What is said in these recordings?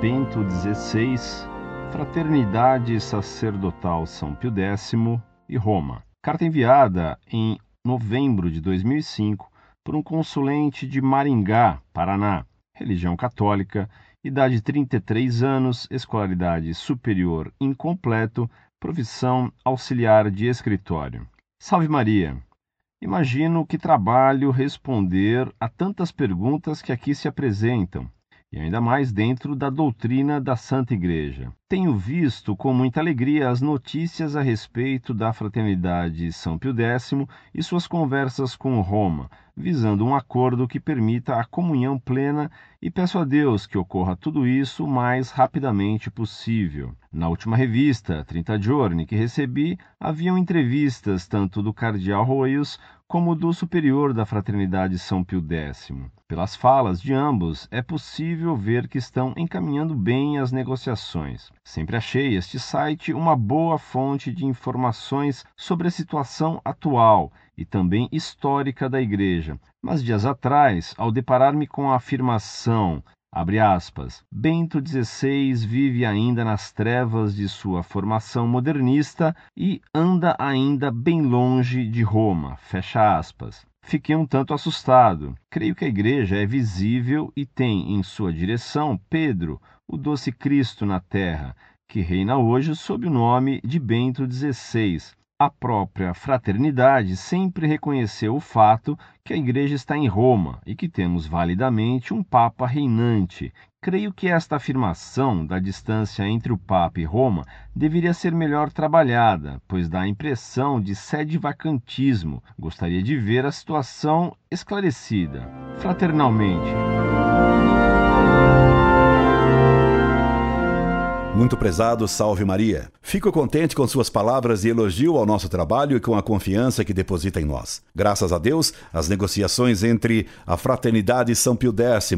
XVI, Fraternidade Sacerdotal São Pio X e Roma. Carta enviada em novembro de 2005 por um consulente de Maringá, Paraná, religião católica, idade 33 anos, escolaridade superior incompleto, profissão auxiliar de escritório. Salve Maria! Imagino que trabalho responder a tantas perguntas que aqui se apresentam e ainda mais dentro da doutrina da Santa Igreja. Tenho visto com muita alegria as notícias a respeito da fraternidade São Pio X e suas conversas com Roma, visando um acordo que permita a comunhão plena e peço a Deus que ocorra tudo isso o mais rapidamente possível. Na última revista, 30 Giorni, que recebi, haviam entrevistas tanto do cardeal Roios como do superior da Fraternidade São Pio X. Pelas falas de ambos, é possível ver que estão encaminhando bem as negociações. Sempre achei este site uma boa fonte de informações sobre a situação atual e também histórica da Igreja. Mas dias atrás, ao deparar-me com a afirmação Abre aspas. Bento XVI vive ainda nas trevas de sua formação modernista e anda ainda bem longe de Roma. Fecha aspas. Fiquei um tanto assustado. Creio que a igreja é visível e tem em sua direção Pedro, o doce Cristo na terra, que reina hoje sob o nome de Bento XVI, a própria fraternidade sempre reconheceu o fato que a Igreja está em Roma e que temos validamente um Papa reinante. Creio que esta afirmação da distância entre o Papa e Roma deveria ser melhor trabalhada, pois dá a impressão de sede vacantismo. Gostaria de ver a situação esclarecida. Fraternalmente. Muito prezado, salve Maria. Fico contente com suas palavras de elogio ao nosso trabalho e com a confiança que deposita em nós. Graças a Deus, as negociações entre a Fraternidade São Pio X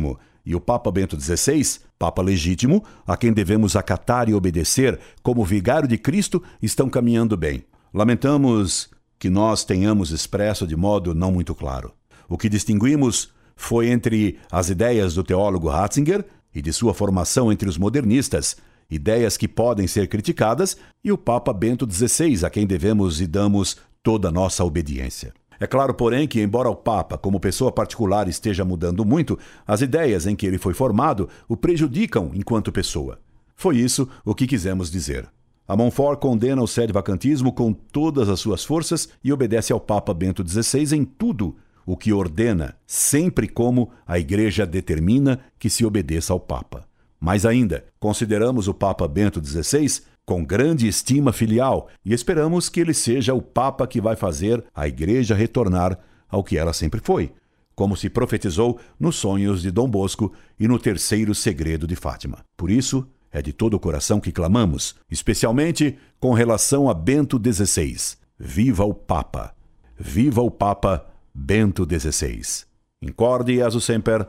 e o Papa Bento XVI, Papa legítimo, a quem devemos acatar e obedecer como vigário de Cristo, estão caminhando bem. Lamentamos que nós tenhamos expresso de modo não muito claro. O que distinguimos foi entre as ideias do teólogo Ratzinger e de sua formação entre os modernistas, ideias que podem ser criticadas, e o Papa Bento XVI, a quem devemos e damos toda a nossa obediência. É claro, porém, que, embora o Papa, como pessoa particular, esteja mudando muito, as ideias em que ele foi formado o prejudicam enquanto pessoa. Foi isso o que quisemos dizer. A Montfort condena o sede-vacantismo com todas as suas forças e obedece ao Papa Bento XVI em tudo o que ordena, sempre como a Igreja determina que se obedeça ao Papa. Mais ainda, consideramos o Papa Bento XVI com grande estima filial e esperamos que ele seja o Papa que vai fazer a Igreja retornar ao que ela sempre foi, como se profetizou nos sonhos de Dom Bosco e no terceiro segredo de Fátima. Por isso, é de todo o coração que clamamos, especialmente com relação a Bento XVI. Viva o Papa! Viva o Papa Bento XVI! Incorde e aso semper,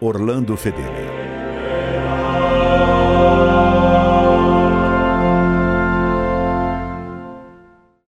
Orlando Fedeli.